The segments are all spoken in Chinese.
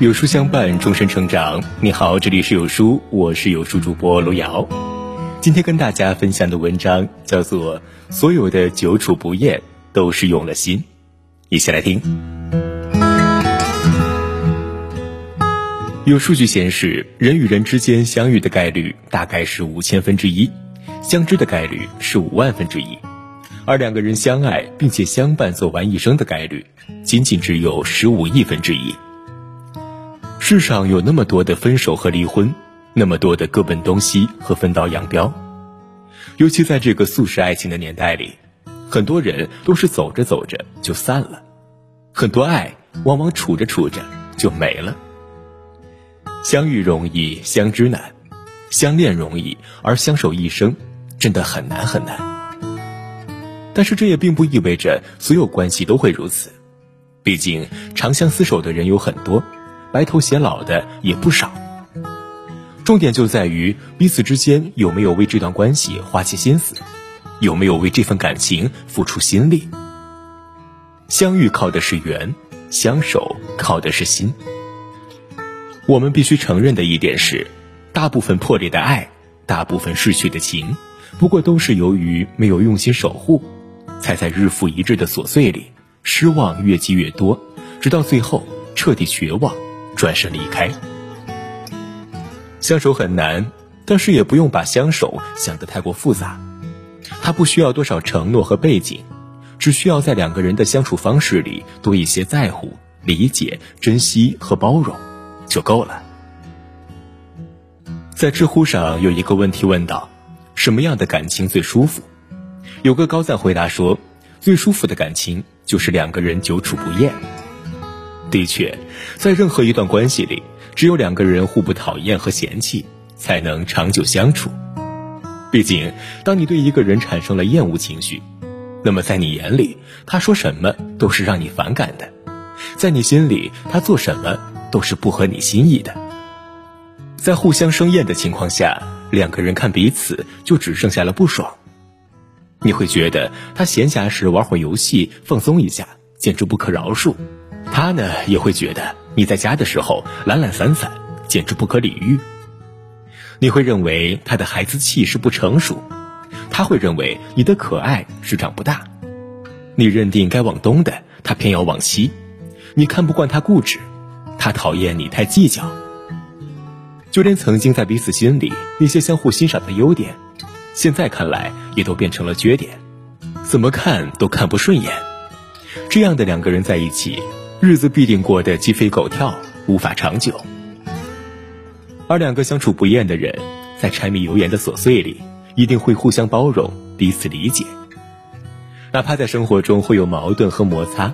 有书相伴，终身成长。你好，这里是有书，我是有书主播卢瑶。今天跟大家分享的文章叫做《所有的久处不厌都是用了心》，一起来听。有数据显示，人与人之间相遇的概率大概是五千分之一，相知的概率是五万分之一，而两个人相爱并且相伴走完一生的概率，仅仅只有十五亿分之一。世上有那么多的分手和离婚，那么多的各奔东西和分道扬镳，尤其在这个速食爱情的年代里，很多人都是走着走着就散了，很多爱往往处着处着就没了。相遇容易，相知难；相恋容易，而相守一生，真的很难很难。但是这也并不意味着所有关系都会如此，毕竟长相厮守的人有很多。白头偕老的也不少，重点就在于彼此之间有没有为这段关系花些心思，有没有为这份感情付出心力。相遇靠的是缘，相守靠的是心。我们必须承认的一点是，大部分破裂的爱，大部分逝去的情，不过都是由于没有用心守护，才在日复一日的琐碎里，失望越积越多，直到最后彻底绝望。转身离开，相守很难，但是也不用把相守想得太过复杂。它不需要多少承诺和背景，只需要在两个人的相处方式里多一些在乎、理解、珍惜和包容，就够了。在知乎上有一个问题问道：什么样的感情最舒服？有个高赞回答说：最舒服的感情就是两个人久处不厌。的确，在任何一段关系里，只有两个人互不讨厌和嫌弃，才能长久相处。毕竟，当你对一个人产生了厌恶情绪，那么在你眼里，他说什么都是让你反感的；在你心里，他做什么都是不合你心意的。在互相生厌的情况下，两个人看彼此就只剩下了不爽。你会觉得他闲暇时玩会游戏放松一下，简直不可饶恕。他呢也会觉得你在家的时候懒懒散散，简直不可理喻。你会认为他的孩子气是不成熟，他会认为你的可爱是长不大。你认定该往东的，他偏要往西。你看不惯他固执，他讨厌你太计较。就连曾经在彼此心里那些相互欣赏的优点，现在看来也都变成了缺点，怎么看都看不顺眼。这样的两个人在一起。日子必定过得鸡飞狗跳，无法长久。而两个相处不厌的人，在柴米油盐的琐碎里，一定会互相包容、彼此理解。哪怕在生活中会有矛盾和摩擦，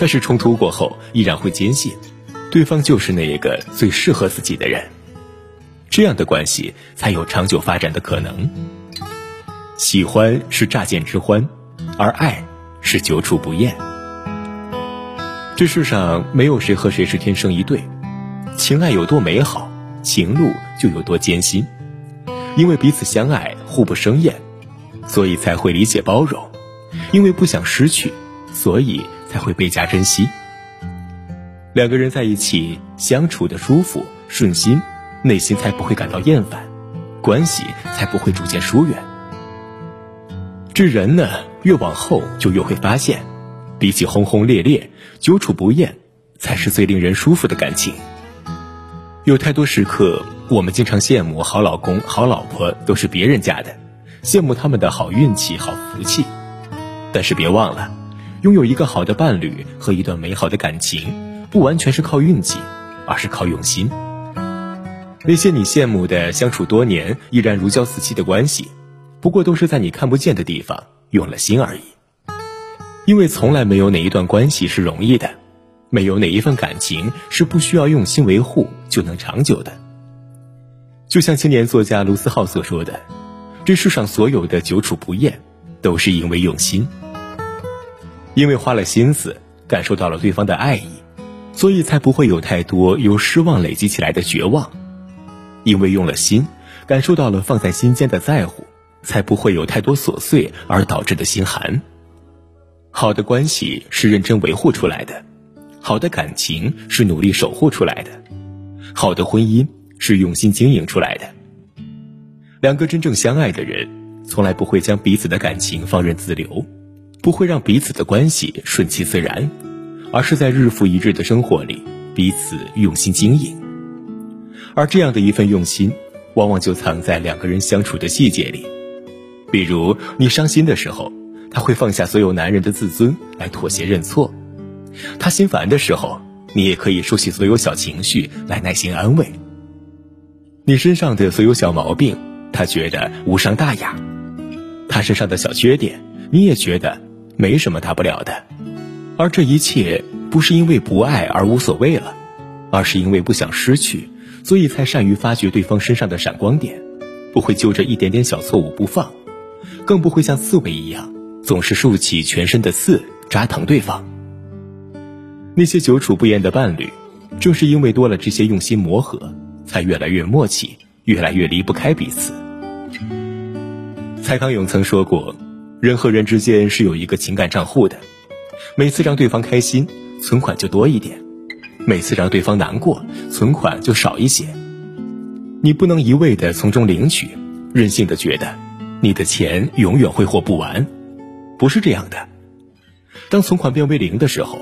但是冲突过后，依然会坚信，对方就是那一个最适合自己的人。这样的关系才有长久发展的可能。喜欢是乍见之欢，而爱是久处不厌。这世上没有谁和谁是天生一对，情爱有多美好，情路就有多艰辛。因为彼此相爱，互不生厌，所以才会理解包容；因为不想失去，所以才会倍加珍惜。两个人在一起相处的舒服顺心，内心才不会感到厌烦，关系才不会逐渐疏远。这人呢，越往后就越会发现。比起轰轰烈烈，久处不厌，才是最令人舒服的感情。有太多时刻，我们经常羡慕好老公、好老婆都是别人家的，羡慕他们的好运气、好福气。但是别忘了，拥有一个好的伴侣和一段美好的感情，不完全是靠运气，而是靠用心。那些你羡慕的相处多年依然如胶似漆的关系，不过都是在你看不见的地方用了心而已。因为从来没有哪一段关系是容易的，没有哪一份感情是不需要用心维护就能长久的。就像青年作家卢思浩所说的：“这世上所有的久处不厌，都是因为用心。因为花了心思，感受到了对方的爱意，所以才不会有太多由失望累积起来的绝望。因为用了心，感受到了放在心间的在乎，才不会有太多琐碎而导致的心寒。”好的关系是认真维护出来的，好的感情是努力守护出来的，好的婚姻是用心经营出来的。两个真正相爱的人，从来不会将彼此的感情放任自流，不会让彼此的关系顺其自然，而是在日复一日的生活里彼此用心经营。而这样的一份用心，往往就藏在两个人相处的细节里。比如你伤心的时候，他会放下所有男人的自尊来妥协认错；他心烦的时候，你也可以收起所有小情绪来耐心安慰。你身上的所有小毛病。他觉得无伤大雅，他身上的小缺点，你也觉得没什么大不了的，而这一切不是因为不爱而无所谓了，而是因为不想失去，所以才善于发掘对方身上的闪光点，不会揪着一点点小错误不放，更不会像刺猬一样总是竖起全身的刺扎疼对方。那些久处不厌的伴侣，正是因为多了这些用心磨合，才越来越默契，越来越离不开彼此。蔡康永曾说过，人和人之间是有一个情感账户的，每次让对方开心，存款就多一点；每次让对方难过，存款就少一些。你不能一味的从中领取，任性的觉得你的钱永远挥霍不完，不是这样的。当存款变为零的时候，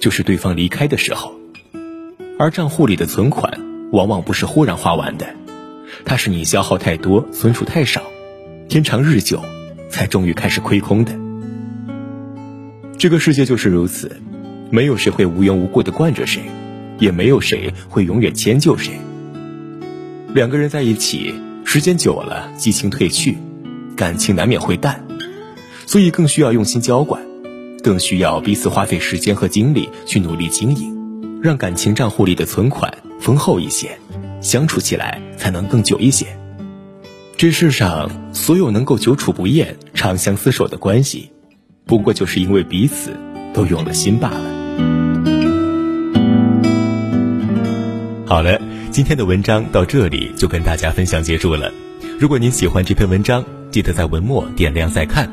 就是对方离开的时候，而账户里的存款往往不是忽然花完的，它是你消耗太多，存储太少。天长日久，才终于开始亏空的。这个世界就是如此，没有谁会无缘无故的惯着谁，也没有谁会永远迁就谁。两个人在一起，时间久了，激情褪去，感情难免会淡，所以更需要用心浇灌，更需要彼此花费时间和精力去努力经营，让感情账户里的存款丰厚一些，相处起来才能更久一些。这世上所有能够久处不厌、长相厮守的关系，不过就是因为彼此都用了心罢了。好了，今天的文章到这里就跟大家分享结束了。如果您喜欢这篇文章，记得在文末点亮再看，